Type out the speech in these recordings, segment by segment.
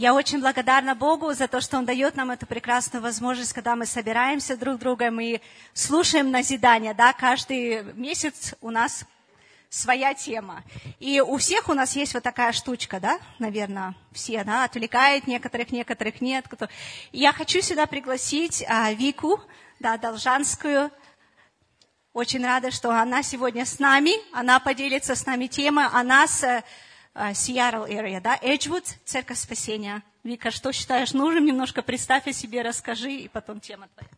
Я очень благодарна Богу за то, что Он дает нам эту прекрасную возможность, когда мы собираемся друг другом и слушаем назидания. Да? Каждый месяц у нас своя тема. И у всех у нас есть вот такая штучка, да, наверное, все, да, отвлекает некоторых, некоторых нет. Я хочу сюда пригласить а, Вику, да, Должанскую. Очень рада, что она сегодня с нами. Она поделится с нами темой. Она с Сиэрл uh, area, да, Эджвуд, Церковь Спасения. Вика, что считаешь нужным? Немножко представь о себе, расскажи, и потом тема твоя.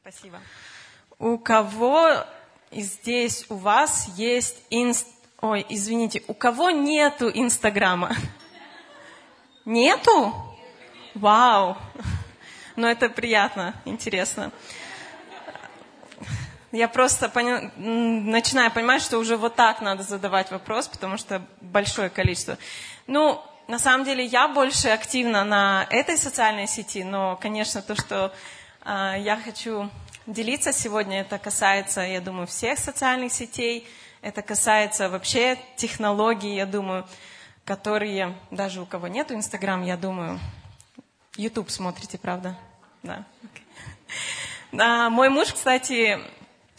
Спасибо. У кого здесь у вас есть инст... Ой, извините, у кого нету Инстаграма? Нету? Вау! Но это приятно, интересно. Я просто поня... начинаю понимать, что уже вот так надо задавать вопрос, потому что большое количество. Ну, на самом деле, я больше активна на этой социальной сети, но, конечно, то, что э, я хочу делиться сегодня, это касается, я думаю, всех социальных сетей, это касается вообще технологий, я думаю, которые, даже у кого нет Инстаграм, я думаю, YouTube смотрите, правда? Да. Okay. А, мой муж, кстати,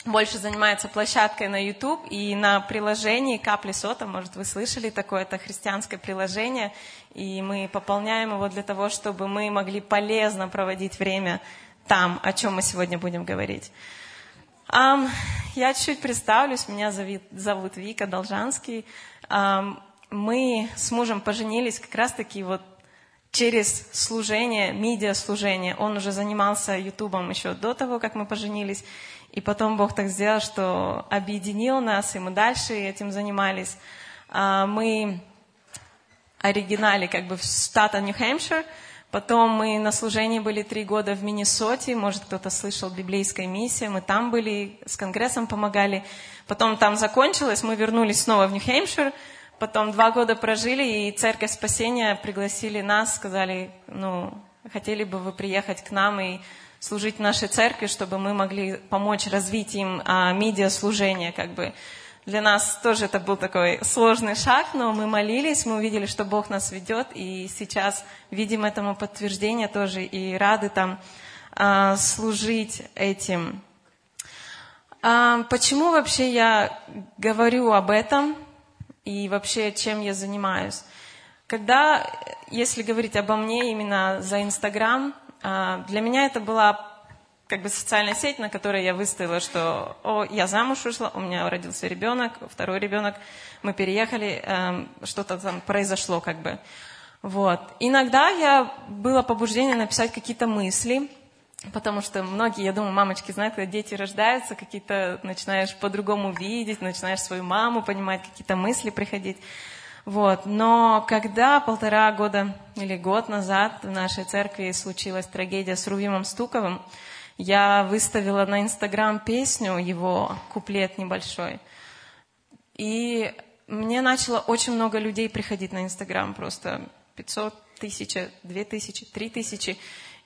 больше занимается площадкой на YouTube и на приложении Капли Сота, может, вы слышали такое, это христианское приложение, и мы пополняем его для того, чтобы мы могли полезно проводить время там, о чем мы сегодня будем говорить. Я чуть-чуть представлюсь, меня зовут, Вика Должанский. Мы с мужем поженились как раз-таки вот через служение, медиа-служение. Он уже занимался Ютубом еще до того, как мы поженились. И потом Бог так сделал, что объединил нас, и мы дальше этим занимались. А, мы оригинали как бы в штата Нью-Хэмпшир, Потом мы на служении были три года в Миннесоте, может кто-то слышал библейская миссия, мы там были, с конгрессом помогали. Потом там закончилось, мы вернулись снова в Нью-Хэмпшир, потом два года прожили, и Церковь Спасения пригласили нас, сказали, ну, хотели бы вы приехать к нам и служить нашей церкви, чтобы мы могли помочь развить им а, медиаслужение, как бы. Для нас тоже это был такой сложный шаг, но мы молились, мы увидели, что Бог нас ведет, и сейчас видим этому подтверждение тоже, и рады там а, служить этим. А, почему вообще я говорю об этом и вообще чем я занимаюсь? Когда, если говорить обо мне именно за Инстаграм, для меня это была как бы социальная сеть, на которой я выставила, что о, я замуж вышла, у меня родился ребенок, второй ребенок, мы переехали, эм, что-то там произошло как бы. Вот. Иногда я было побуждение написать какие-то мысли, потому что многие, я думаю, мамочки знают, когда дети рождаются, какие-то начинаешь по-другому видеть, начинаешь свою маму понимать, какие-то мысли приходить. Вот. Но когда полтора года или год назад в нашей церкви случилась трагедия с Рувимом Стуковым, я выставила на Инстаграм песню, его куплет небольшой. И мне начало очень много людей приходить на Инстаграм, просто 500, тысяч, 2000, 3000.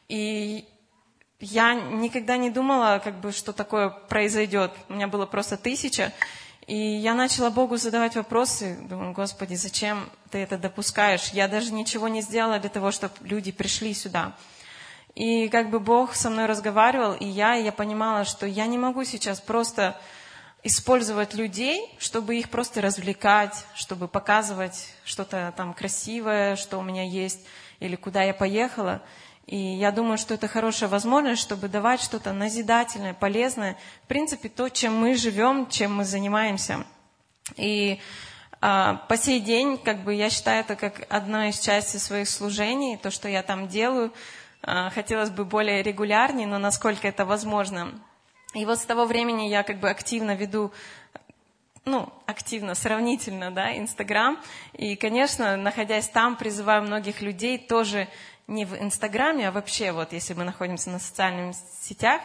И я никогда не думала, как бы, что такое произойдет. У меня было просто тысяча. И я начала Богу задавать вопросы. Думаю, Господи, зачем ты это допускаешь? Я даже ничего не сделала для того, чтобы люди пришли сюда. И как бы Бог со мной разговаривал, и я, и я понимала, что я не могу сейчас просто использовать людей, чтобы их просто развлекать, чтобы показывать что-то там красивое, что у меня есть, или куда я поехала. И я думаю, что это хорошая возможность, чтобы давать что-то назидательное, полезное. В принципе, то, чем мы живем, чем мы занимаемся. И а, по сей день, как бы, я считаю это как одна из частей своих служений, то, что я там делаю. А, хотелось бы более регулярнее, но насколько это возможно. И вот с того времени я как бы активно веду ну, активно, сравнительно, да, Инстаграм. И, конечно, находясь там, призываю многих людей тоже не в Инстаграме, а вообще вот, если мы находимся на социальных сетях,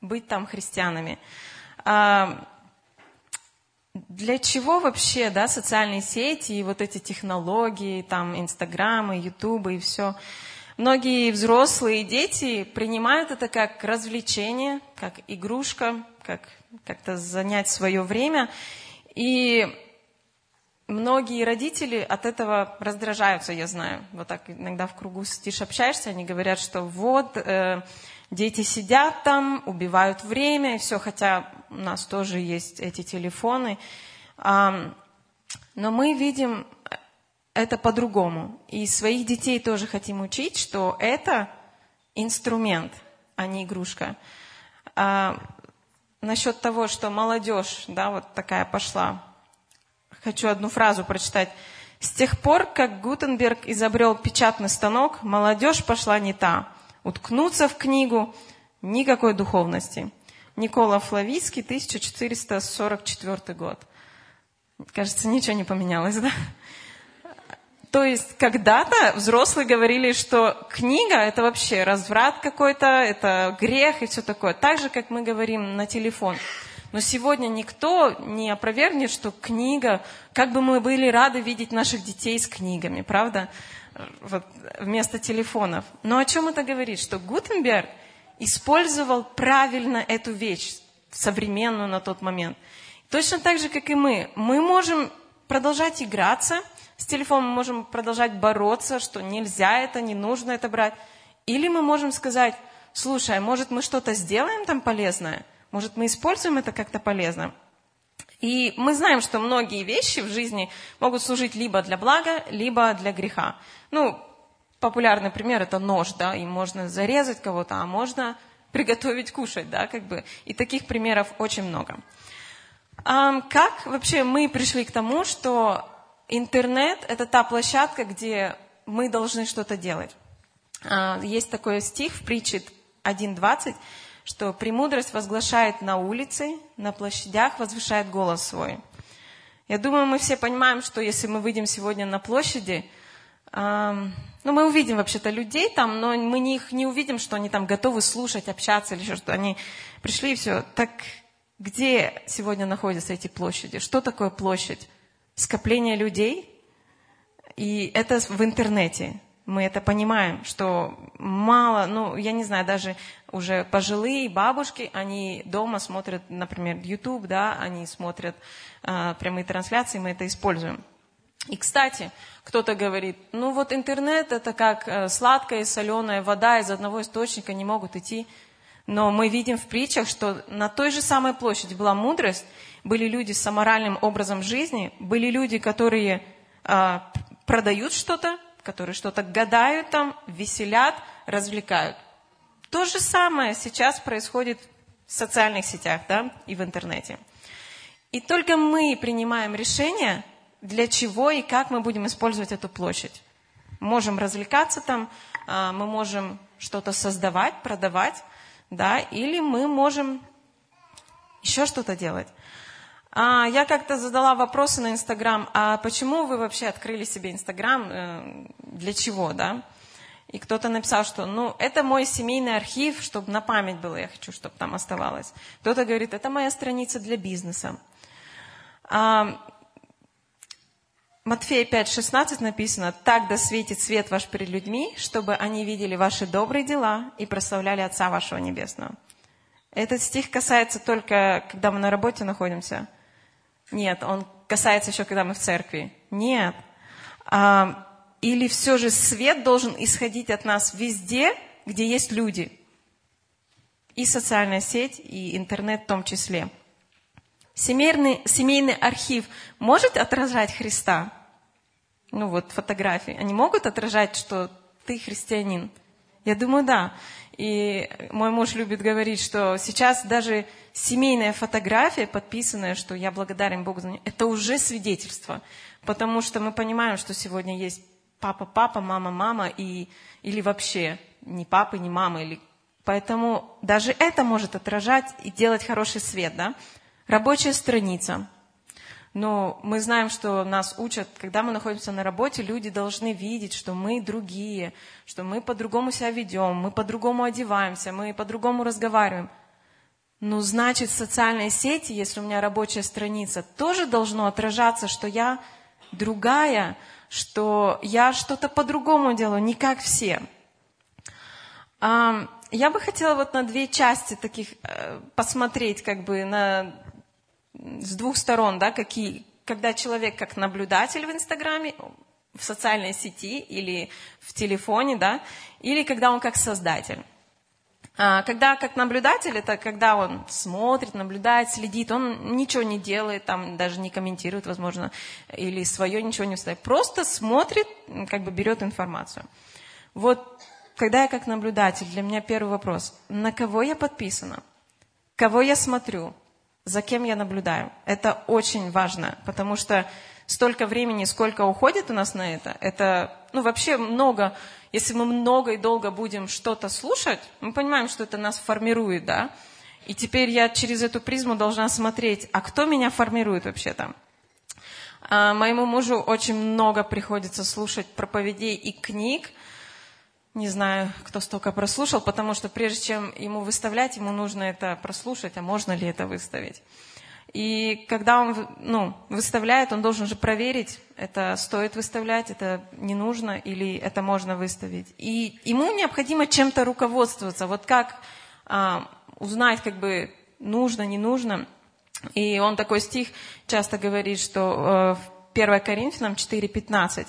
быть там христианами. А, для чего вообще, да, социальные сети и вот эти технологии, там, Инстаграмы, Ютубы и все? Многие взрослые дети принимают это как развлечение, как игрушка, как как-то занять свое время. И многие родители от этого раздражаются, я знаю. Вот так иногда в кругу сидишь, общаешься, они говорят, что вот э, дети сидят там, убивают время, и все, хотя у нас тоже есть эти телефоны. А, но мы видим это по-другому. И своих детей тоже хотим учить, что это инструмент, а не игрушка. А, насчет того, что молодежь, да, вот такая пошла. Хочу одну фразу прочитать. С тех пор, как Гутенберг изобрел печатный станок, молодежь пошла не та. Уткнуться в книгу – никакой духовности. Никола Флавицкий, 1444 год. Кажется, ничего не поменялось, да? То есть когда-то взрослые говорили, что книга – это вообще разврат какой-то, это грех и все такое. Так же, как мы говорим на телефон. Но сегодня никто не опровергнет, что книга, как бы мы были рады видеть наших детей с книгами, правда? Вот, вместо телефонов. Но о чем это говорит? Что Гутенберг использовал правильно эту вещь, современную на тот момент. Точно так же, как и мы. Мы можем продолжать играться – с телефоном мы можем продолжать бороться, что нельзя это, не нужно это брать. Или мы можем сказать, слушай, а может мы что-то сделаем там полезное? Может мы используем это как-то полезно? И мы знаем, что многие вещи в жизни могут служить либо для блага, либо для греха. Ну, популярный пример – это нож, да, и можно зарезать кого-то, а можно приготовить кушать, да, как бы. И таких примеров очень много. А как вообще мы пришли к тому, что интернет – это та площадка, где мы должны что-то делать. А, есть такой стих в притче 1.20, что «премудрость возглашает на улице, на площадях возвышает голос свой». Я думаю, мы все понимаем, что если мы выйдем сегодня на площади, ну, мы увидим вообще-то людей там, но мы не, их не увидим, что они там готовы слушать, общаться или еще что. Они пришли и все. Так где сегодня находятся эти площади? Что такое площадь? скопление людей, и это в интернете. Мы это понимаем, что мало, ну, я не знаю, даже уже пожилые бабушки, они дома смотрят, например, YouTube, да, они смотрят э, прямые трансляции, мы это используем. И, кстати, кто-то говорит, ну вот интернет это как э, сладкая и соленая вода из одного источника не могут идти. Но мы видим в притчах, что на той же самой площади была мудрость, были люди с аморальным образом жизни, были люди, которые а, продают что-то, которые что-то гадают там, веселят, развлекают. То же самое сейчас происходит в социальных сетях да, и в интернете. И только мы принимаем решение, для чего и как мы будем использовать эту площадь. Можем развлекаться там, а, мы можем что-то создавать, продавать, да, или мы можем еще что-то делать. А, я как-то задала вопросы на Инстаграм, а почему вы вообще открыли себе Инстаграм, э, для чего, да? И кто-то написал, что, ну, это мой семейный архив, чтобы на память было, я хочу, чтобы там оставалось. Кто-то говорит, это моя страница для бизнеса. А, Матфея 5,16 написано, «Так да светит свет ваш перед людьми, чтобы они видели ваши добрые дела и прославляли Отца вашего Небесного». Этот стих касается только, когда мы на работе находимся – нет, он касается еще, когда мы в церкви. Нет. А, или все же свет должен исходить от нас везде, где есть люди. И социальная сеть, и интернет в том числе. Семейный, семейный архив может отражать Христа? Ну вот фотографии. Они могут отражать, что ты христианин? Я думаю, да. И мой муж любит говорить, что сейчас даже семейная фотография, подписанная, что я благодарен Богу за нее, это уже свидетельство. Потому что мы понимаем, что сегодня есть папа-папа, мама-мама, и, или вообще ни папы, ни мамы. Или... Поэтому даже это может отражать и делать хороший свет. Да? Рабочая страница – но мы знаем, что нас учат, когда мы находимся на работе, люди должны видеть, что мы другие, что мы по-другому себя ведем, мы по-другому одеваемся, мы по-другому разговариваем. Ну, значит, в социальной сети, если у меня рабочая страница, тоже должно отражаться, что я другая, что я что-то по-другому делаю, не как все. Я бы хотела вот на две части таких э, посмотреть, как бы на с двух сторон, да, какие, когда человек как наблюдатель в Инстаграме, в социальной сети или в телефоне, да, или когда он как создатель. А, когда как наблюдатель, это когда он смотрит, наблюдает, следит, он ничего не делает, там даже не комментирует, возможно, или свое ничего не вставит. Просто смотрит, как бы берет информацию. Вот когда я как наблюдатель, для меня первый вопрос, на кого я подписана, кого я смотрю, за кем я наблюдаю. Это очень важно, потому что столько времени, сколько уходит у нас на это, это, ну, вообще много, если мы много и долго будем что-то слушать, мы понимаем, что это нас формирует, да, и теперь я через эту призму должна смотреть, а кто меня формирует вообще-то? А, моему мужу очень много приходится слушать проповедей и книг, не знаю, кто столько прослушал, потому что прежде чем ему выставлять, ему нужно это прослушать, а можно ли это выставить. И когда он ну, выставляет, он должен же проверить, это стоит выставлять, это не нужно или это можно выставить. И ему необходимо чем-то руководствоваться. Вот как а, узнать, как бы нужно, не нужно. И он такой стих часто говорит, что э, в 1 Коринфянам 4.15.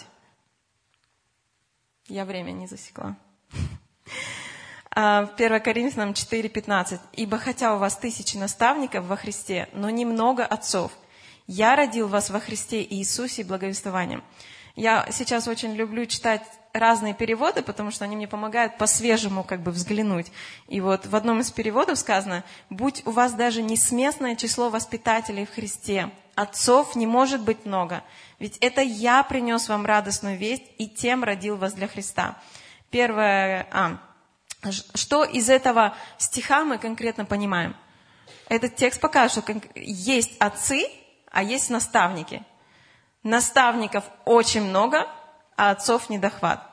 Я время не засекла. А, в 1 Коринфянам 4.15. «Ибо хотя у вас тысячи наставников во Христе, но немного отцов, я родил вас во Христе Иисусе благовествованием». Я сейчас очень люблю читать разные переводы, потому что они мне помогают по-свежему как бы взглянуть. И вот в одном из переводов сказано, «Будь у вас даже несместное число воспитателей в Христе, отцов не может быть много, ведь это я принес вам радостную весть и тем родил вас для Христа». Первое, а, что из этого стиха мы конкретно понимаем? Этот текст покажет, что есть отцы, а есть наставники. Наставников очень много, а отцов недохват.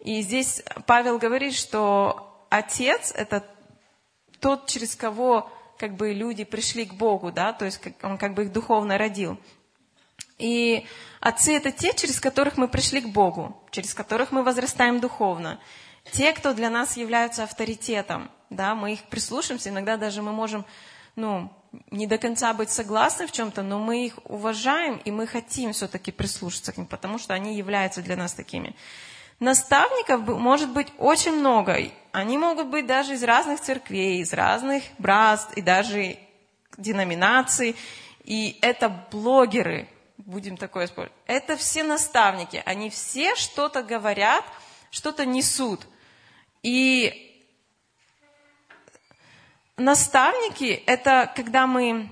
И здесь Павел говорит, что отец – это тот, через кого как бы люди пришли к Богу, да, то есть он как бы их духовно родил. И отцы – это те, через которых мы пришли к Богу, через которых мы возрастаем духовно те, кто для нас являются авторитетом, да, мы их прислушаемся, иногда даже мы можем, ну, не до конца быть согласны в чем-то, но мы их уважаем, и мы хотим все-таки прислушаться к ним, потому что они являются для нас такими. Наставников может быть очень много. Они могут быть даже из разных церквей, из разных братств и даже деноминаций. И это блогеры, будем такое использовать. Это все наставники. Они все что-то говорят, что-то несут. И наставники – это когда мы,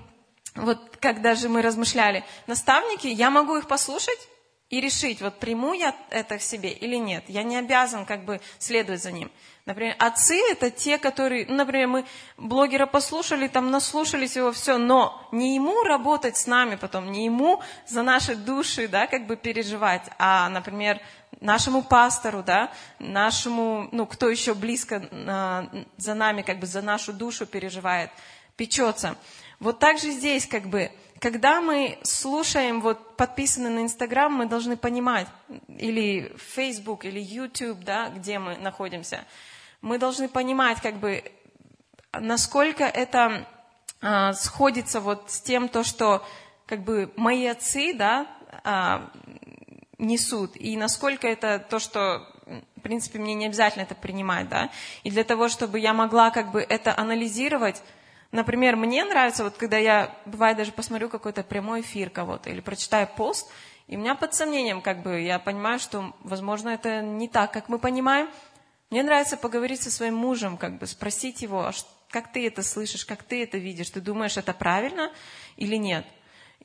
вот когда же мы размышляли, наставники, я могу их послушать и решить, вот приму я это в себе или нет. Я не обязан как бы следовать за ним. Например, отцы – это те, которые, ну, например, мы блогера послушали, там наслушались его, все, но не ему работать с нами потом, не ему за наши души, да, как бы переживать, а, например, нашему пастору, да, нашему, ну, кто еще близко а, за нами, как бы за нашу душу переживает, печется. Вот так же здесь, как бы, когда мы слушаем, вот подписаны на Инстаграм, мы должны понимать, или Facebook, или YouTube, да, где мы находимся – мы должны понимать, как бы, насколько это а, сходится вот с тем, то, что как бы мои отцы, да, а, несут, и насколько это то, что, в принципе, мне не обязательно это принимать, да, и для того, чтобы я могла как бы это анализировать, например, мне нравится, вот когда я, бывает, даже посмотрю какой-то прямой эфир кого-то или прочитаю пост, и у меня под сомнением, как бы, я понимаю, что, возможно, это не так, как мы понимаем, мне нравится поговорить со своим мужем, как бы спросить его, «А как ты это слышишь, как ты это видишь, ты думаешь, это правильно или нет?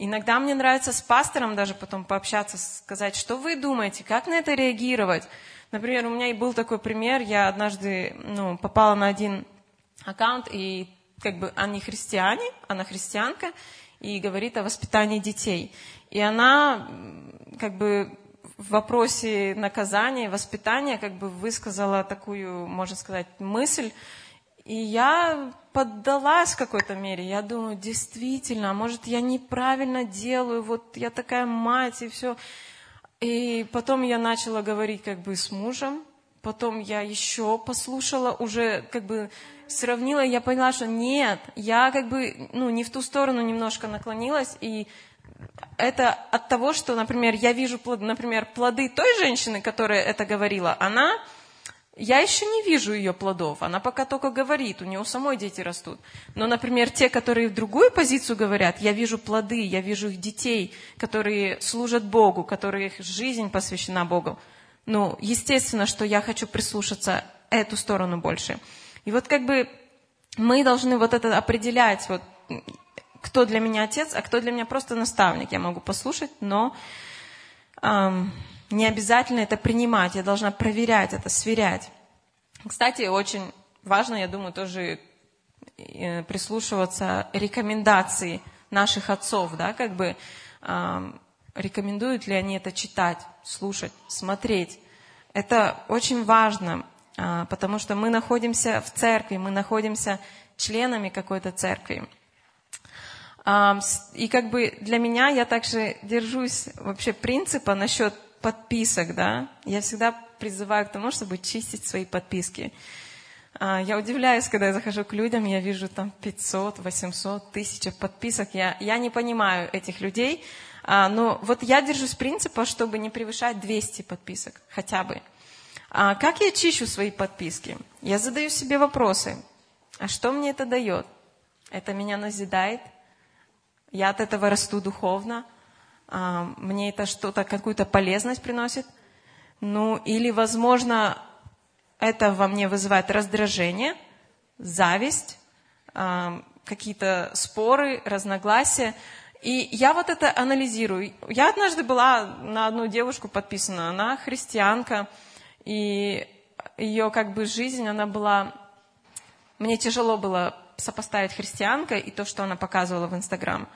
Иногда мне нравится с пастором даже потом пообщаться, сказать, что вы думаете, как на это реагировать. Например, у меня и был такой пример, я однажды ну, попала на один аккаунт, и как бы они христиане, она христианка, и говорит о воспитании детей. И она как бы в вопросе наказания, воспитания как бы высказала такую, можно сказать, мысль. И я поддалась в какой-то мере. Я думаю, действительно, а может, я неправильно делаю, вот я такая мать и все. И потом я начала говорить как бы с мужем, потом я еще послушала, уже как бы сравнила, я поняла, что нет, я как бы, ну, не в ту сторону немножко наклонилась, и это от того, что, например, я вижу, например, плоды той женщины, которая это говорила, она, я еще не вижу ее плодов, она пока только говорит, у нее самой дети растут. Но, например, те, которые в другую позицию говорят, я вижу плоды, я вижу их детей, которые служат Богу, которые их жизнь посвящена Богу. Ну, естественно, что я хочу прислушаться эту сторону больше. И вот как бы мы должны вот это определять, вот, кто для меня отец, а кто для меня просто наставник. Я могу послушать, но эм, не обязательно это принимать. Я должна проверять это, сверять. Кстати, очень важно, я думаю, тоже э, прислушиваться рекомендации наших отцов, да, как бы э, рекомендуют ли они это читать, слушать, смотреть. Это очень важно. А, потому что мы находимся в церкви, мы находимся членами какой-то церкви. И как бы для меня я также держусь вообще принципа насчет подписок, да. Я всегда призываю к тому, чтобы чистить свои подписки. А, я удивляюсь, когда я захожу к людям, я вижу там 500, 800, 1000 подписок. Я, я не понимаю этих людей. А, но вот я держусь принципа, чтобы не превышать 200 подписок хотя бы. А как я чищу свои подписки? Я задаю себе вопросы. А что мне это дает? Это меня назидает? Я от этого расту духовно? А, мне это что-то, какую-то полезность приносит? Ну, или, возможно, это во мне вызывает раздражение, зависть, а, какие-то споры, разногласия. И я вот это анализирую. Я однажды была на одну девушку подписана, она христианка, и ее как бы жизнь, она была... Мне тяжело было сопоставить христианка и то, что она показывала в Инстаграм.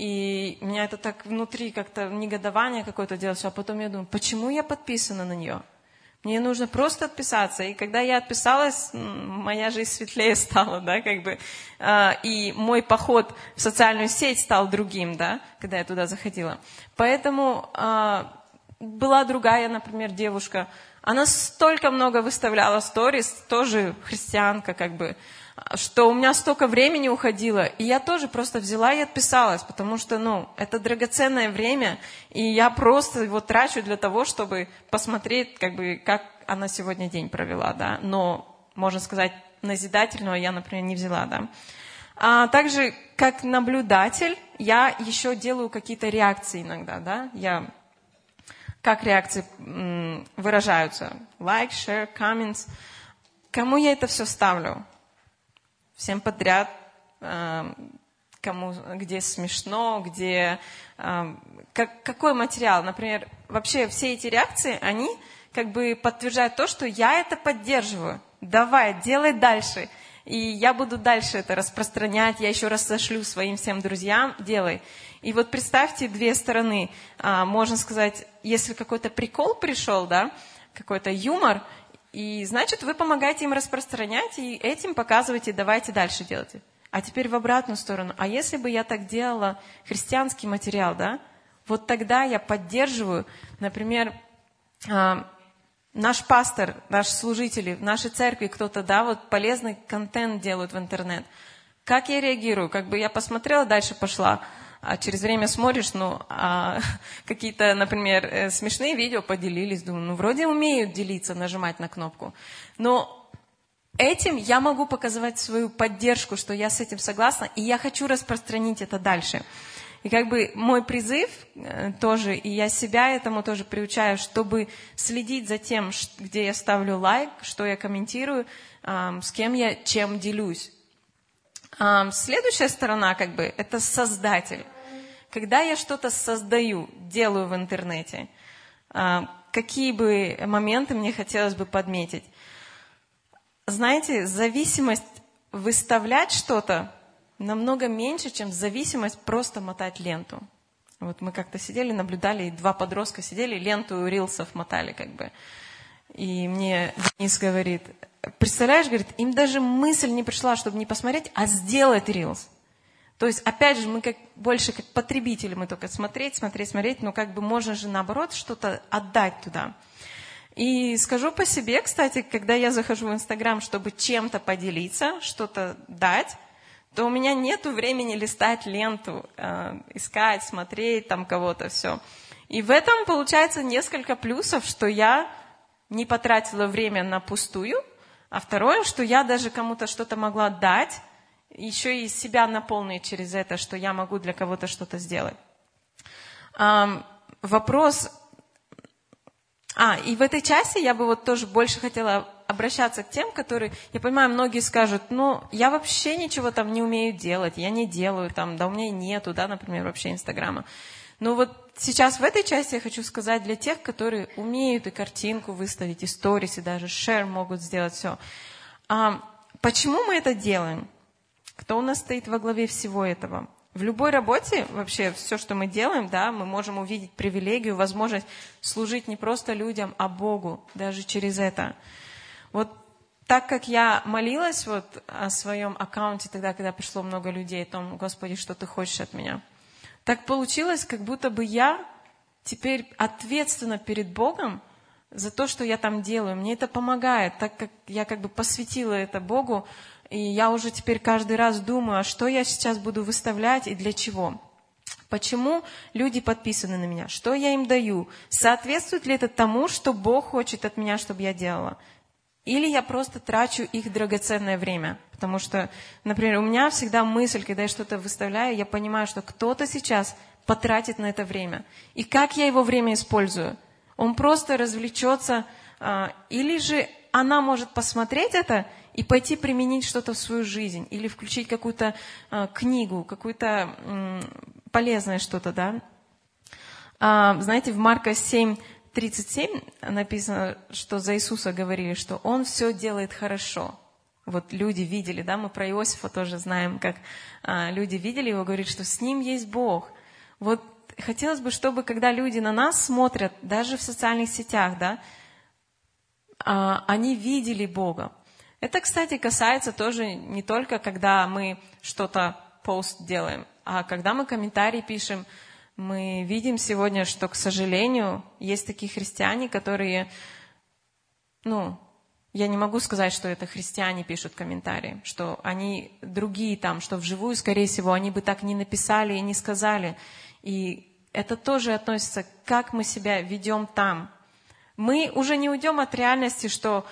И меня это так внутри как-то негодование какое-то делалось, а потом я думаю, почему я подписана на нее? Мне нужно просто отписаться. И когда я отписалась, моя жизнь светлее стала, да, как бы. А, и мой поход в социальную сеть стал другим, да, когда я туда заходила. Поэтому а, была другая, например, девушка, она столько много выставляла сторис, тоже христианка как бы, что у меня столько времени уходило, и я тоже просто взяла и отписалась, потому что, ну, это драгоценное время, и я просто его трачу для того, чтобы посмотреть, как бы, как она сегодня день провела, да, но, можно сказать, назидательного я, например, не взяла, да. А также, как наблюдатель, я еще делаю какие-то реакции иногда, да, я как реакции выражаются. Like, share, comments. Кому я это все ставлю? Всем подряд. Эм, кому, где смешно, где... Эм, как, какой материал? Например, вообще все эти реакции, они как бы подтверждают то, что я это поддерживаю. Давай, делай дальше. И я буду дальше это распространять, я еще раз сошлю своим всем друзьям, делай. И вот представьте две стороны. А, можно сказать, если какой-то прикол пришел, да, какой-то юмор, и значит, вы помогаете им распространять, и этим показываете, давайте дальше делайте. А теперь в обратную сторону. А если бы я так делала христианский материал, да, вот тогда я поддерживаю, например, а, наш пастор, наши служители, в нашей церкви кто-то, да, вот полезный контент делают в интернет. Как я реагирую? Как бы я посмотрела, дальше пошла а через время смотришь, ну, а какие-то, например, э, смешные видео поделились, думаю, ну, вроде умеют делиться, нажимать на кнопку. Но этим я могу показывать свою поддержку, что я с этим согласна, и я хочу распространить это дальше. И как бы мой призыв э, тоже, и я себя этому тоже приучаю, чтобы следить за тем, где я ставлю лайк, что я комментирую, с кем я чем делюсь. Следующая сторона, как бы, это создатель. Когда я что-то создаю, делаю в интернете, какие бы моменты мне хотелось бы подметить? Знаете, зависимость выставлять что-то намного меньше, чем зависимость просто мотать ленту. Вот мы как-то сидели, наблюдали, и два подростка сидели, ленту рилсов мотали как бы. И мне Денис говорит, представляешь, говорит, им даже мысль не пришла, чтобы не посмотреть, а сделать рилс. То есть, опять же, мы как, больше как потребители, мы только смотреть, смотреть, смотреть, но как бы можно же наоборот что-то отдать туда. И скажу по себе, кстати, когда я захожу в Инстаграм, чтобы чем-то поделиться, что-то дать, то у меня нет времени листать ленту, э, искать, смотреть там кого-то, все. И в этом получается несколько плюсов, что я не потратила время на пустую, а второе, что я даже кому-то что-то могла дать, еще и себя наполнить через это, что я могу для кого-то что-то сделать. Вопрос... А, и в этой части я бы вот тоже больше хотела обращаться к тем, которые, я понимаю, многие скажут, ну, я вообще ничего там не умею делать, я не делаю там, да у меня нету, да, например, вообще Инстаграма. Но вот сейчас в этой части я хочу сказать для тех, которые умеют и картинку выставить, и сторис, и даже шер могут сделать все. А, почему мы это делаем? Кто у нас стоит во главе всего этого? В любой работе, вообще, все, что мы делаем, да, мы можем увидеть привилегию, возможность служить не просто людям, а Богу, даже через это. Вот так как я молилась вот о своем аккаунте тогда, когда пришло много людей, о том, Господи, что Ты хочешь от меня, так получилось, как будто бы я теперь ответственна перед Богом за то, что я там делаю. Мне это помогает, так как я как бы посвятила это Богу, и я уже теперь каждый раз думаю, а что я сейчас буду выставлять и для чего. Почему люди подписаны на меня? Что я им даю? Соответствует ли это тому, что Бог хочет от меня, чтобы я делала? Или я просто трачу их драгоценное время. Потому что, например, у меня всегда мысль, когда я что-то выставляю, я понимаю, что кто-то сейчас потратит на это время. И как я его время использую? Он просто развлечется, а, или же она может посмотреть это и пойти применить что-то в свою жизнь, или включить какую-то а, книгу, какое-то полезное что-то, да. А, знаете, в Марка 7, 37 написано, что за Иисуса говорили, что Он все делает хорошо. Вот люди видели, да, мы про Иосифа тоже знаем, как а, люди видели его, говорит, что с ним есть Бог. Вот хотелось бы, чтобы когда люди на нас смотрят, даже в социальных сетях, да, а, они видели Бога. Это, кстати, касается тоже не только, когда мы что-то пост делаем, а когда мы комментарии пишем, мы видим сегодня, что, к сожалению, есть такие христиане, которые, ну, я не могу сказать, что это христиане пишут комментарии, что они другие там, что вживую, скорее всего, они бы так не написали и не сказали. И это тоже относится, как мы себя ведем там. Мы уже не уйдем от реальности, что,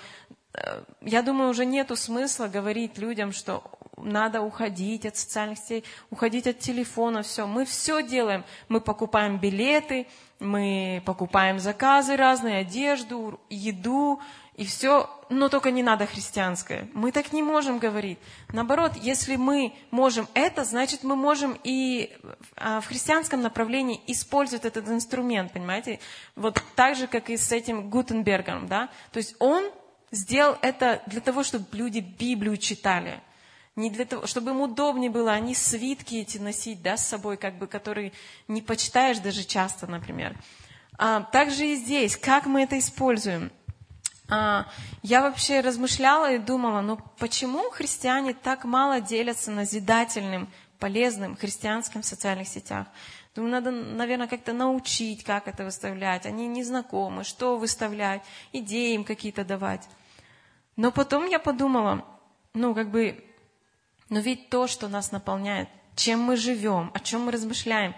э, я думаю, уже нету смысла говорить людям, что надо уходить от социальных сетей, уходить от телефона, все. Мы все делаем. Мы покупаем билеты, мы покупаем заказы разные, одежду, еду, и все, но только не надо христианское. Мы так не можем говорить. Наоборот, если мы можем это, значит, мы можем и а, в христианском направлении использовать этот инструмент, понимаете? Вот так же, как и с этим Гутенбергом, да? То есть он сделал это для того, чтобы люди Библию читали не для того, чтобы им удобнее было, они свитки эти носить, да, с собой, как бы, которые не почитаешь даже часто, например. А, также и здесь, как мы это используем. А, я вообще размышляла и думала, ну почему христиане так мало делятся назидательным, полезным христианским в социальных сетях? Думаю, надо, наверное, как-то научить, как это выставлять. Они не знакомы, что выставлять, идеи им какие-то давать. Но потом я подумала, ну, как бы но ведь то, что нас наполняет, чем мы живем, о чем мы размышляем,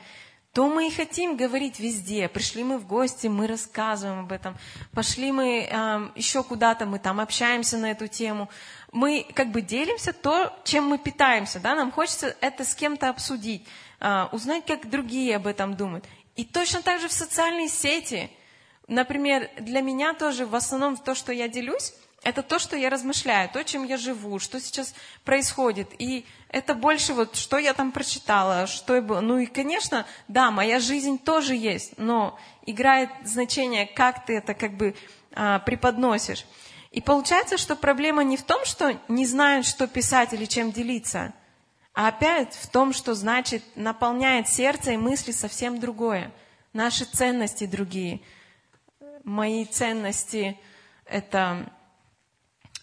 то мы и хотим говорить везде. Пришли мы в гости, мы рассказываем об этом. Пошли мы э, еще куда-то, мы там общаемся на эту тему. Мы как бы делимся то, чем мы питаемся. Да? Нам хочется это с кем-то обсудить, э, узнать, как другие об этом думают. И точно так же в социальные сети. Например, для меня тоже в основном то, что я делюсь, это то, что я размышляю, то, чем я живу, что сейчас происходит. И это больше вот, что я там прочитала, что я было. Ну и, конечно, да, моя жизнь тоже есть, но играет значение, как ты это как бы а, преподносишь. И получается, что проблема не в том, что не знают, что писать или чем делиться, а опять в том, что значит наполняет сердце и мысли совсем другое. Наши ценности другие. Мои ценности – это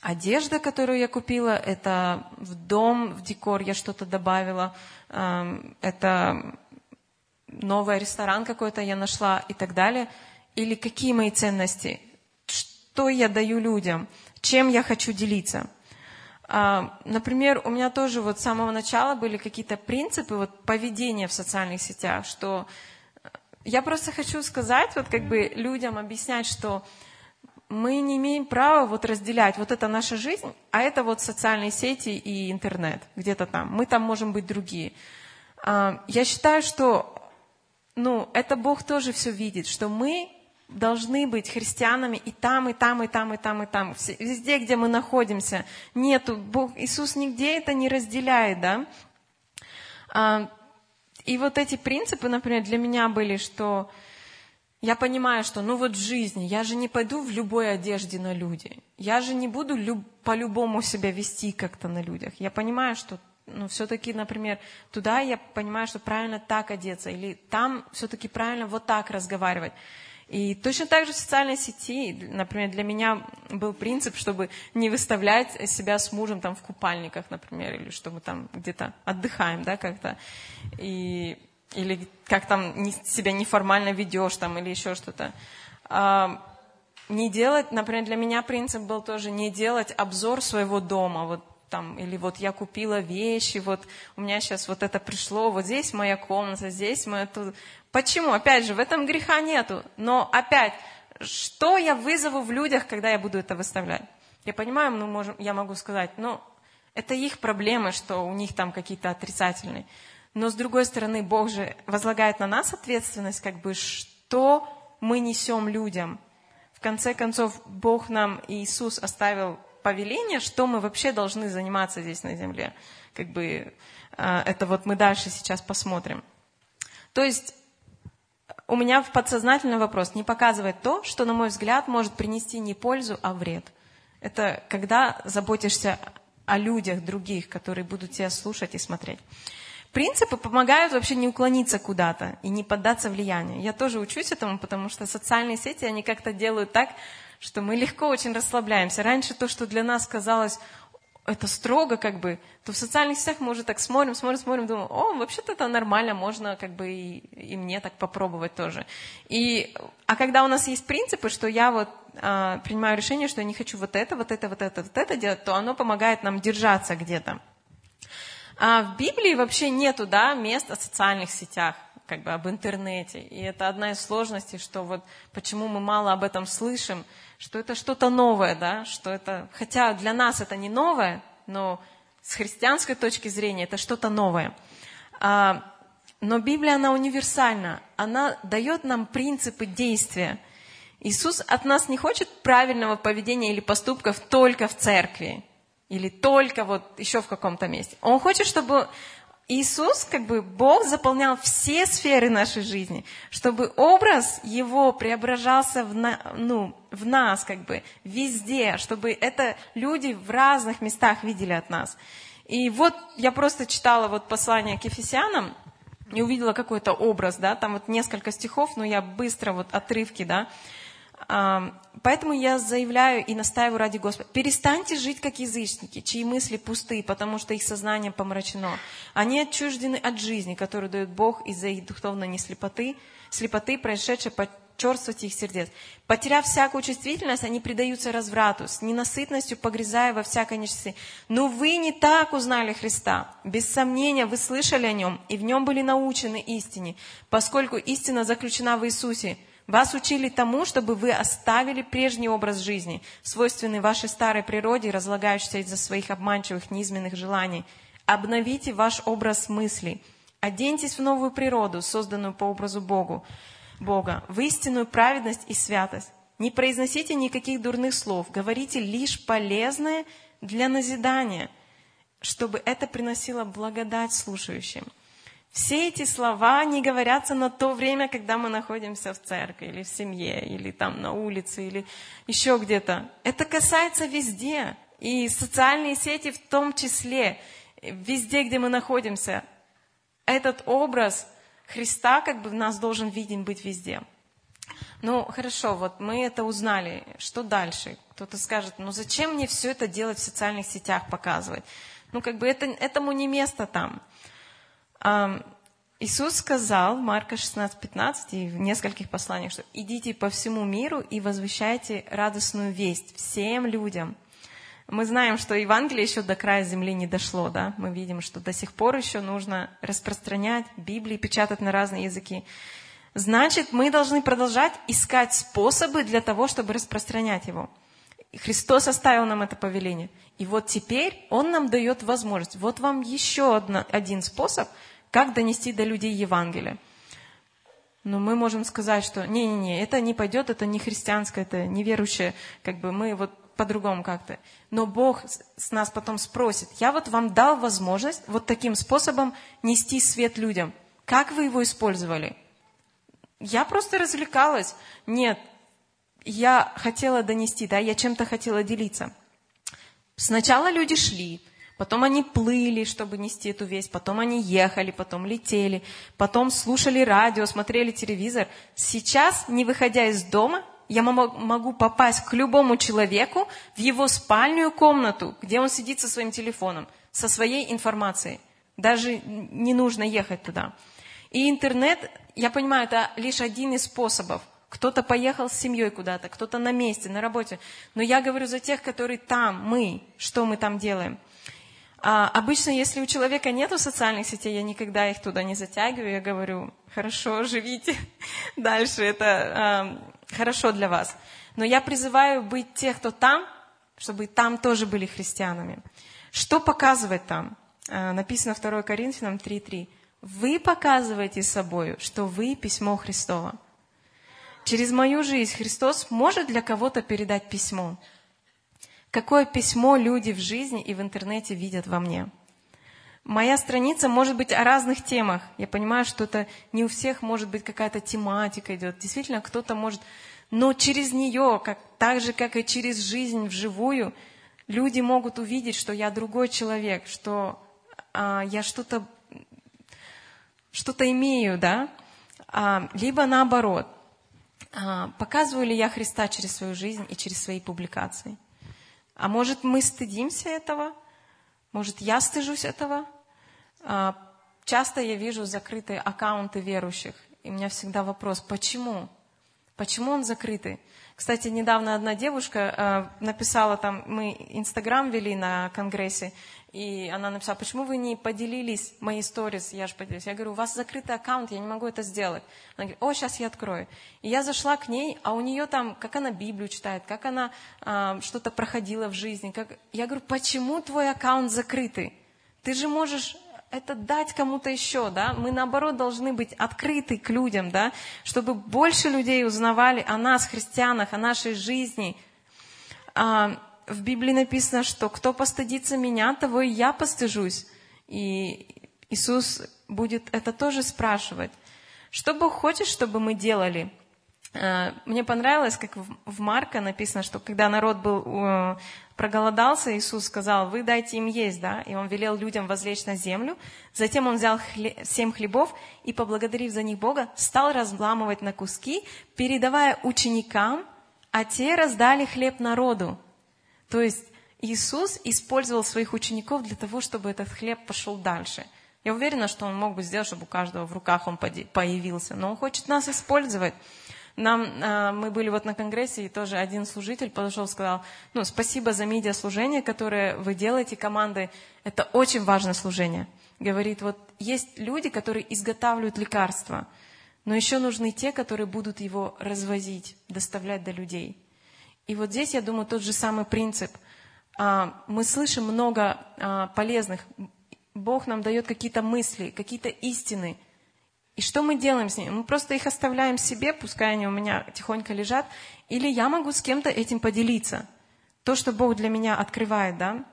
одежда, которую я купила, это в дом, в декор я что-то добавила, эм, это новый ресторан какой-то я нашла и так далее. Или какие мои ценности, что я даю людям, чем я хочу делиться. А, например, у меня тоже вот с самого начала были какие-то принципы вот поведения в социальных сетях, что я просто хочу сказать, вот как бы людям объяснять, что мы не имеем права вот разделять, вот это наша жизнь, а это вот социальные сети и интернет, где-то там. Мы там можем быть другие. А, я считаю, что ну, это Бог тоже все видит, что мы должны быть христианами и там, и там, и там, и там, и там. Везде, где мы находимся, нету, Бог, Иисус нигде это не разделяет, да. А, и вот эти принципы, например, для меня были, что я понимаю, что ну вот в жизни я же не пойду в любой одежде на люди. Я же не буду люб, по-любому себя вести как-то на людях. Я понимаю, что ну, все-таки, например, туда я понимаю, что правильно так одеться, или там все-таки правильно вот так разговаривать. И точно так же в социальной сети, например, для меня был принцип, чтобы не выставлять себя с мужем там в купальниках, например, или чтобы там где-то отдыхаем, да, как-то. И или как там себя неформально ведешь там, или еще что-то. А, не делать, например, для меня принцип был тоже не делать обзор своего дома, вот там, или вот я купила вещи, вот у меня сейчас вот это пришло, вот здесь моя комната, здесь моя тут. Почему? Опять же, в этом греха нету. Но опять, что я вызову в людях, когда я буду это выставлять? Я понимаю, ну, можем, я могу сказать, ну, это их проблемы, что у них там какие-то отрицательные. Но с другой стороны, Бог же возлагает на нас ответственность, как бы, что мы несем людям. В конце концов, Бог нам, Иисус оставил повеление, что мы вообще должны заниматься здесь на земле. Как бы а, это вот мы дальше сейчас посмотрим. То есть у меня в подсознательный вопрос не показывает то, что, на мой взгляд, может принести не пользу, а вред. Это когда заботишься о людях других, которые будут тебя слушать и смотреть. Принципы помогают вообще не уклониться куда-то и не поддаться влиянию. Я тоже учусь этому, потому что социальные сети, они как-то делают так, что мы легко очень расслабляемся. Раньше то, что для нас казалось, это строго, как бы, то в социальных сетях мы уже так смотрим, смотрим, смотрим, думаем, о, вообще-то это нормально, можно как бы и, и мне так попробовать тоже. И, а когда у нас есть принципы, что я вот а, принимаю решение, что я не хочу вот это, вот это, вот это, вот это делать, то оно помогает нам держаться где-то. А в Библии вообще нету да, мест о социальных сетях, как бы об интернете. И это одна из сложностей, что вот почему мы мало об этом слышим, что это что-то новое, да, что это, хотя для нас это не новое, но с христианской точки зрения это что-то новое. А, но Библия, она универсальна, она дает нам принципы действия. Иисус от нас не хочет правильного поведения или поступков только в церкви или только вот еще в каком-то месте. Он хочет, чтобы Иисус, как бы Бог, заполнял все сферы нашей жизни, чтобы образ Его преображался в, на, ну, в нас, как бы везде, чтобы это люди в разных местах видели от нас. И вот я просто читала вот послание к Ефесянам и увидела какой-то образ, да, там вот несколько стихов, но я быстро вот отрывки, да, Поэтому я заявляю и настаиваю ради Господа, перестаньте жить как язычники, чьи мысли пусты, потому что их сознание помрачено. Они отчуждены от жизни, которую дает Бог из-за их духовной неслепоты, слепоты, происшедшей по черствости их сердец. Потеряв всякую чувствительность, они предаются разврату, с ненасытностью погрязая во всякой нечистоте. Но вы не так узнали Христа. Без сомнения, вы слышали о Нем, и в Нем были научены истине, поскольку истина заключена в Иисусе. Вас учили тому, чтобы вы оставили прежний образ жизни, свойственный вашей старой природе, разлагающейся из-за своих обманчивых низменных желаний. Обновите ваш образ мыслей. Оденьтесь в новую природу, созданную по образу Богу, Бога, в истинную праведность и святость. Не произносите никаких дурных слов, говорите лишь полезное для назидания, чтобы это приносило благодать слушающим. Все эти слова не говорятся на то время, когда мы находимся в церкви, или в семье, или там на улице, или еще где-то. Это касается везде. И социальные сети в том числе, везде, где мы находимся. Этот образ Христа как бы в нас должен виден быть везде. Ну, хорошо, вот мы это узнали. Что дальше? Кто-то скажет, ну зачем мне все это делать в социальных сетях, показывать? Ну, как бы это, этому не место там. Иисус сказал Марка 16:15 и в нескольких посланиях, что идите по всему миру и возвещайте радостную весть всем людям. Мы знаем, что Евангелие еще до края земли не дошло, да? Мы видим, что до сих пор еще нужно распространять Библии, печатать на разные языки. Значит, мы должны продолжать искать способы для того, чтобы распространять его. Христос оставил нам это повеление. И вот теперь Он нам дает возможность. Вот вам еще одна, один способ, как донести до людей Евангелие. Но мы можем сказать, что не-не-не, это не пойдет, это не христианское, это неверующее, как бы мы вот по-другому как-то. Но Бог с нас потом спросит, я вот вам дал возможность вот таким способом нести свет людям. Как вы его использовали? Я просто развлекалась. Нет, я хотела донести, да, я чем-то хотела делиться. Сначала люди шли, потом они плыли, чтобы нести эту весть, потом они ехали, потом летели, потом слушали радио, смотрели телевизор. Сейчас, не выходя из дома, я могу попасть к любому человеку в его спальную комнату, где он сидит со своим телефоном, со своей информацией. Даже не нужно ехать туда. И интернет, я понимаю, это лишь один из способов. Кто-то поехал с семьей куда-то, кто-то на месте, на работе. Но я говорю за тех, которые там, мы, что мы там делаем. А, обычно, если у человека нет социальных сетей, я никогда их туда не затягиваю. Я говорю, хорошо, живите дальше, это э, хорошо для вас. Но я призываю быть тех, кто там, чтобы там тоже были христианами. Что показывать там? Э, написано 2 Коринфянам 3.3. Вы показываете собой, что вы письмо Христово. Через мою жизнь Христос может для кого-то передать письмо. Какое письмо люди в жизни и в интернете видят во мне? Моя страница может быть о разных темах. Я понимаю, что это не у всех может быть какая-то тематика идет. Действительно, кто-то может... Но через нее, как, так же, как и через жизнь вживую, люди могут увидеть, что я другой человек, что а, я что-то что-то имею, да? А, либо наоборот, показываю ли я Христа через свою жизнь и через свои публикации? А может, мы стыдимся этого? Может, я стыжусь этого? А, часто я вижу закрытые аккаунты верующих, и у меня всегда вопрос, почему? Почему он закрытый? Кстати, недавно одна девушка э, написала там, мы Инстаграм вели на конгрессе, и она написала, почему вы не поделились моей сторис, я же поделюсь. Я говорю, у вас закрытый аккаунт, я не могу это сделать. Она говорит, о, сейчас я открою. И я зашла к ней, а у нее там, как она Библию читает, как она э, что-то проходила в жизни. Как... Я говорю, почему твой аккаунт закрытый? Ты же можешь это дать кому-то еще, да? Мы, наоборот, должны быть открыты к людям, да? Чтобы больше людей узнавали о нас, христианах, о нашей жизни. А, в Библии написано, что кто постыдится меня, того и я постыжусь. И Иисус будет это тоже спрашивать. Что Бог хочет, чтобы мы делали? Э, мне понравилось, как в Марка написано, что когда народ был э, проголодался, Иисус сказал, вы дайте им есть, да, и Он велел людям возлечь на землю. Затем Он взял хле- семь хлебов и, поблагодарив за них Бога, стал разламывать на куски, передавая ученикам, а те раздали хлеб народу. То есть Иисус использовал своих учеников для того, чтобы этот хлеб пошел дальше. Я уверена, что Он мог бы сделать, чтобы у каждого в руках он появился, но Он хочет нас использовать. Нам, э, мы были вот на конгрессе, и тоже один служитель подошел и сказал, ну, спасибо за медиаслужение, которое вы делаете, команды. Это очень важное служение. Говорит, вот есть люди, которые изготавливают лекарства, но еще нужны те, которые будут его развозить, доставлять до людей. И вот здесь, я думаю, тот же самый принцип. А, мы слышим много а, полезных. Бог нам дает какие-то мысли, какие-то истины. И что мы делаем с ними? Мы просто их оставляем себе, пускай они у меня тихонько лежат, или я могу с кем-то этим поделиться. То, что Бог для меня открывает, да?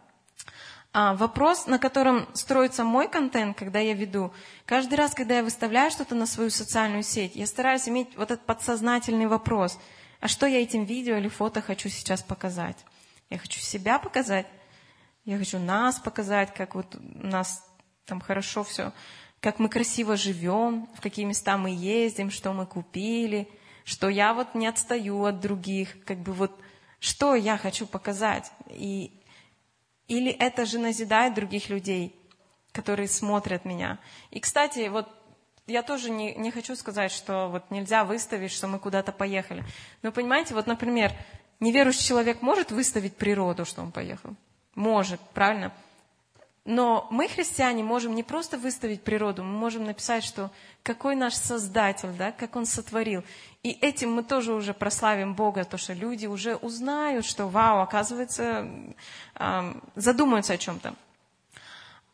А вопрос, на котором строится мой контент, когда я веду, каждый раз, когда я выставляю что-то на свою социальную сеть, я стараюсь иметь вот этот подсознательный вопрос – а что я этим видео или фото хочу сейчас показать? Я хочу себя показать, я хочу нас показать, как вот у нас там хорошо все, как мы красиво живем, в какие места мы ездим, что мы купили, что я вот не отстаю от других, как бы вот что я хочу показать. И, или это же назидает других людей, которые смотрят меня. И, кстати, вот я тоже не, не хочу сказать, что вот нельзя выставить, что мы куда-то поехали. Но понимаете, вот, например, Неверующий человек может выставить природу, что он поехал? Может, правильно? Но мы, христиане, можем не просто выставить природу, мы можем написать, что какой наш Создатель, да, как Он сотворил. И этим мы тоже уже прославим Бога, то, что люди уже узнают, что, вау, оказывается, задумаются о чем-то.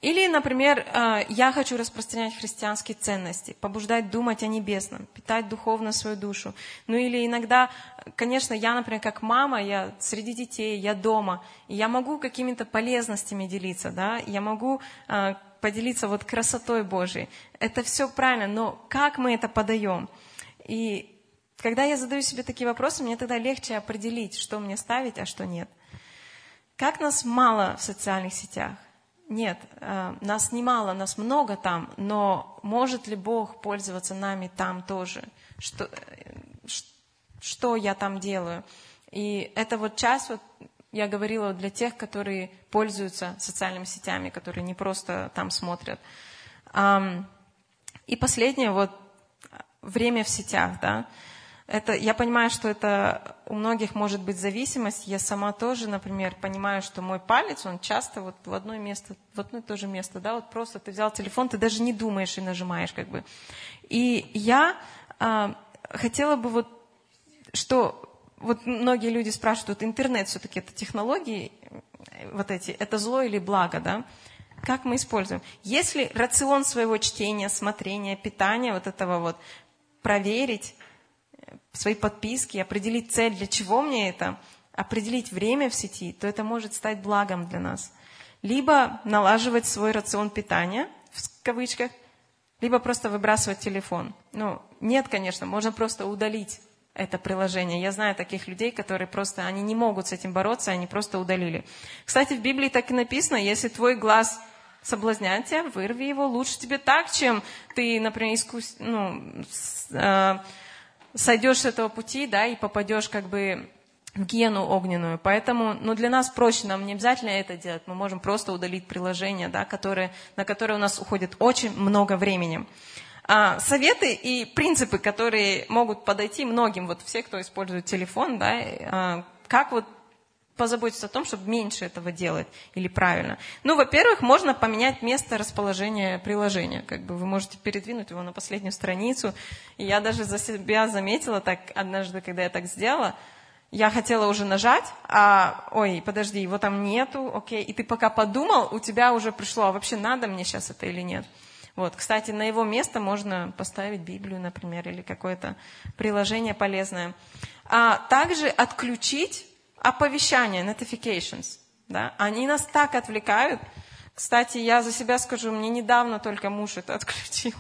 Или, например, э, я хочу распространять христианские ценности, побуждать думать о небесном, питать духовно свою душу. Ну или иногда, конечно, я, например, как мама, я среди детей, я дома, и я могу какими-то полезностями делиться, да, я могу э, поделиться вот красотой Божией. Это все правильно, но как мы это подаем? И когда я задаю себе такие вопросы, мне тогда легче определить, что мне ставить, а что нет. Как нас мало в социальных сетях? Нет, э, нас немало, нас много там, но может ли Бог пользоваться нами там тоже? Что, э, что я там делаю? И это вот часть, вот я говорила для тех, которые пользуются социальными сетями, которые не просто там смотрят. И последнее, вот время в сетях, да это, я понимаю, что это у многих может быть зависимость. Я сама тоже, например, понимаю, что мой палец, он часто вот в одно место, в одно и то же место, да, вот просто ты взял телефон, ты даже не думаешь и нажимаешь, как бы. И я а, хотела бы вот, что вот многие люди спрашивают, интернет все-таки это технологии, вот эти, это зло или благо, да? Как мы используем? Если рацион своего чтения, смотрения, питания, вот этого вот проверить, свои подписки, определить цель, для чего мне это, определить время в сети, то это может стать благом для нас. Либо налаживать свой рацион питания, в кавычках, либо просто выбрасывать телефон. Ну, нет, конечно, можно просто удалить это приложение. Я знаю таких людей, которые просто, они не могут с этим бороться, они просто удалили. Кстати, в Библии так и написано, если твой глаз соблазняет тебя, вырви его, лучше тебе так, чем ты, например, искус... ну, э, сойдешь с этого пути, да, и попадешь как бы в гену огненную. Поэтому, ну, для нас проще, нам не обязательно это делать. Мы можем просто удалить приложение, да, которое, на которое у нас уходит очень много времени. А, советы и принципы, которые могут подойти многим, вот все, кто использует телефон, да, а, как вот позаботиться о том, чтобы меньше этого делать или правильно? Ну, во-первых, можно поменять место расположения приложения. Как бы вы можете передвинуть его на последнюю страницу. И я даже за себя заметила так однажды, когда я так сделала, я хотела уже нажать, а, ой, подожди, его там нету, окей. И ты пока подумал, у тебя уже пришло, а вообще надо мне сейчас это или нет? Вот, кстати, на его место можно поставить Библию, например, или какое-то приложение полезное. А также отключить оповещания, notifications, да, они нас так отвлекают. Кстати, я за себя скажу, мне недавно только муж это отключил.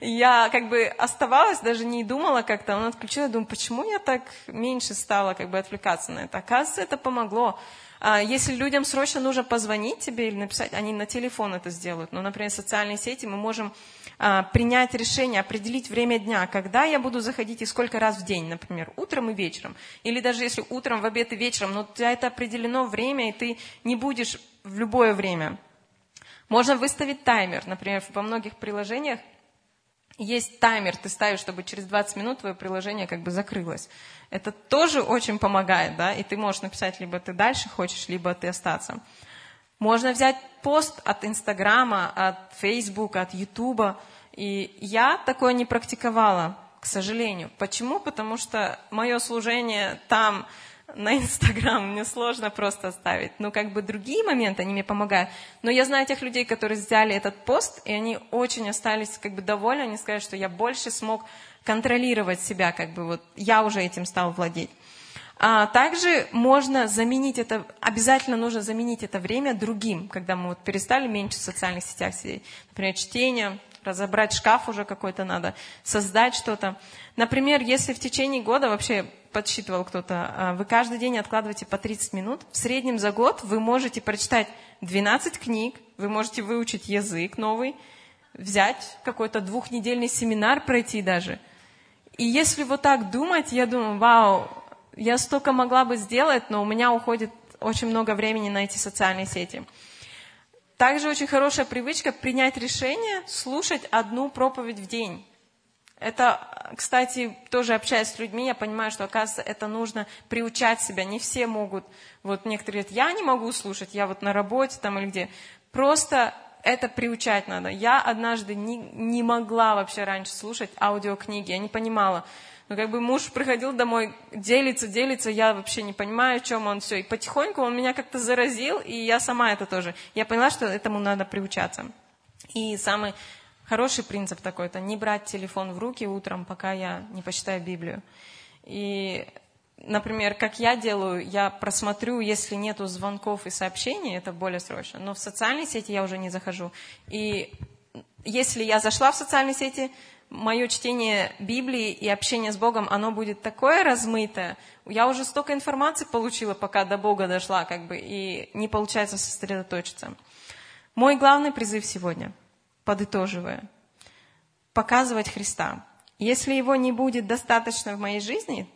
Я как бы оставалась, даже не думала как-то, он отключил, я думаю, почему я так меньше стала как бы отвлекаться на это? Оказывается, это помогло. А, если людям срочно нужно позвонить тебе или написать, они на телефон это сделают. Ну, например, социальные сети мы можем принять решение, определить время дня, когда я буду заходить и сколько раз в день, например, утром и вечером. Или даже если утром, в обед и вечером, но у тебя это определено время, и ты не будешь в любое время. Можно выставить таймер. Например, во многих приложениях есть таймер, ты ставишь, чтобы через 20 минут твое приложение как бы закрылось. Это тоже очень помогает, да, и ты можешь написать, либо ты дальше хочешь, либо ты остаться. Можно взять пост от Инстаграма, от Фейсбука, от Ютуба. И я такое не практиковала, к сожалению. Почему? Потому что мое служение там, на Инстаграм, мне сложно просто оставить. Ну, как бы другие моменты, они мне помогают. Но я знаю тех людей, которые взяли этот пост, и они очень остались как бы довольны. Они сказали, что я больше смог контролировать себя, как бы вот я уже этим стал владеть. А также можно заменить это, обязательно нужно заменить это время другим, когда мы вот перестали меньше в социальных сетях сидеть. Например, чтение, разобрать шкаф уже какой-то надо, создать что-то. Например, если в течение года, вообще подсчитывал кто-то, а, вы каждый день откладываете по 30 минут, в среднем за год вы можете прочитать 12 книг, вы можете выучить язык новый, взять какой-то двухнедельный семинар пройти даже. И если вот так думать, я думаю, вау, я столько могла бы сделать, но у меня уходит очень много времени на эти социальные сети. Также очень хорошая привычка принять решение слушать одну проповедь в день. Это, кстати, тоже общаясь с людьми, я понимаю, что, оказывается, это нужно приучать себя. Не все могут, вот некоторые говорят, я не могу слушать, я вот на работе там или где. Просто это приучать надо. Я однажды не, не могла вообще раньше слушать аудиокниги, я не понимала. Но как бы муж приходил домой, делится, делится, я вообще не понимаю, о чем он все. И потихоньку он меня как-то заразил, и я сама это тоже. Я поняла, что этому надо приучаться. И самый Хороший принцип такой, это не брать телефон в руки утром, пока я не почитаю Библию. И, например, как я делаю, я просмотрю, если нету звонков и сообщений, это более срочно, но в социальные сети я уже не захожу. И если я зашла в социальные сети, мое чтение Библии и общение с Богом, оно будет такое размытое. Я уже столько информации получила, пока до Бога дошла, как бы, и не получается сосредоточиться. Мой главный призыв сегодня – подытоживая, показывать Христа. Если его не будет достаточно в моей жизни,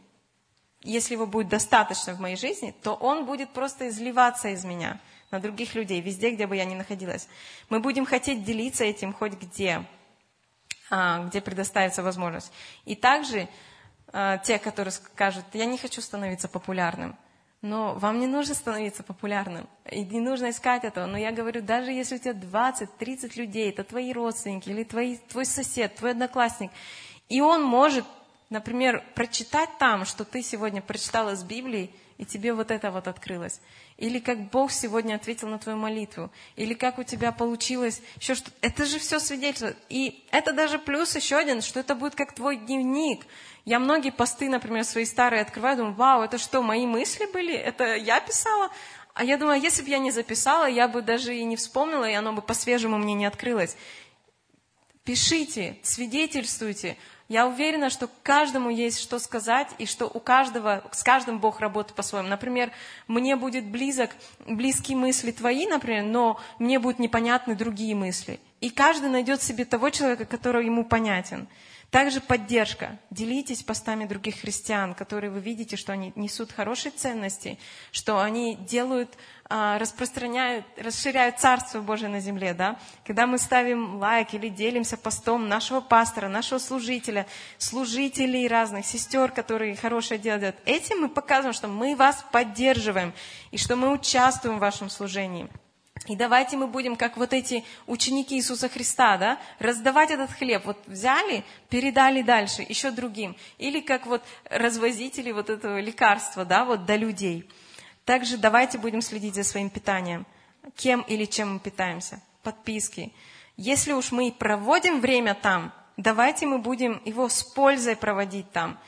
если его будет достаточно в моей жизни, то он будет просто изливаться из меня на других людей, везде, где бы я ни находилась. Мы будем хотеть делиться этим хоть где, где предоставится возможность. И также а, те, которые скажут, я не хочу становиться популярным, но вам не нужно становиться популярным, и не нужно искать этого. Но я говорю, даже если у тебя 20-30 людей, это твои родственники, или твои, твой сосед, твой одноклассник, и он может, например, прочитать там, что ты сегодня прочитала с Библии, и тебе вот это вот открылось. Или как Бог сегодня ответил на твою молитву. Или как у тебя получилось еще что Это же все свидетельство. И это даже плюс еще один, что это будет как твой дневник. Я многие посты, например, свои старые открываю, думаю, вау, это что, мои мысли были? Это я писала? А я думаю, если бы я не записала, я бы даже и не вспомнила, и оно бы по-свежему мне не открылось. Пишите, свидетельствуйте. Я уверена, что каждому есть что сказать, и что у каждого, с каждым Бог работает по-своему. Например, мне будет близок, близкие мысли твои, например, но мне будут непонятны другие мысли. И каждый найдет себе того человека, который ему понятен. Также поддержка. Делитесь постами других христиан, которые вы видите, что они несут хорошие ценности, что они делают, а, распространяют, расширяют Царство Божие на земле. Да? Когда мы ставим лайк или делимся постом нашего пастора, нашего служителя, служителей разных, сестер, которые хорошее делают, этим мы показываем, что мы вас поддерживаем и что мы участвуем в вашем служении. И давайте мы будем, как вот эти ученики Иисуса Христа, да, раздавать этот хлеб. Вот взяли, передали дальше, еще другим. Или как вот развозители вот этого лекарства, да, вот до людей. Также давайте будем следить за своим питанием. Кем или чем мы питаемся. Подписки. Если уж мы проводим время там, давайте мы будем его с пользой проводить там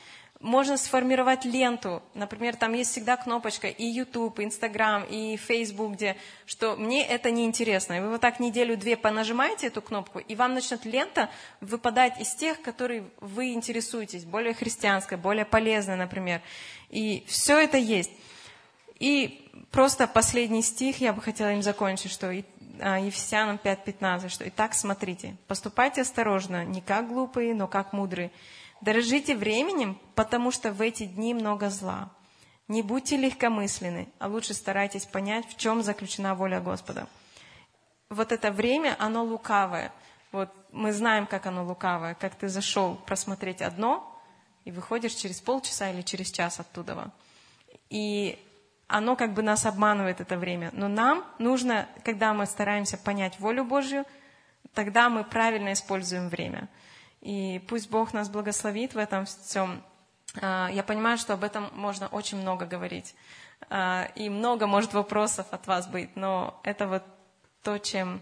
можно сформировать ленту. Например, там есть всегда кнопочка и YouTube, и Instagram, и Facebook, где, что мне это не интересно. И вы вот так неделю-две понажимаете эту кнопку, и вам начнет лента выпадать из тех, которые вы интересуетесь, более христианская, более полезная, например. И все это есть. И просто последний стих я бы хотела им закончить, что а, Ефесянам 5.15, что «Итак, смотрите, поступайте осторожно, не как глупые, но как мудрые, Дорожите временем, потому что в эти дни много зла. Не будьте легкомысленны, а лучше старайтесь понять, в чем заключена воля Господа. Вот это время, оно лукавое. Вот мы знаем, как оно лукавое. Как ты зашел просмотреть одно, и выходишь через полчаса или через час оттуда. И оно как бы нас обманывает это время. Но нам нужно, когда мы стараемся понять волю Божью, тогда мы правильно используем время. И пусть Бог нас благословит в этом всем. А, я понимаю, что об этом можно очень много говорить. А, и много, может, вопросов от вас быть. Но это вот то, чем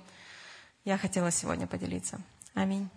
я хотела сегодня поделиться. Аминь.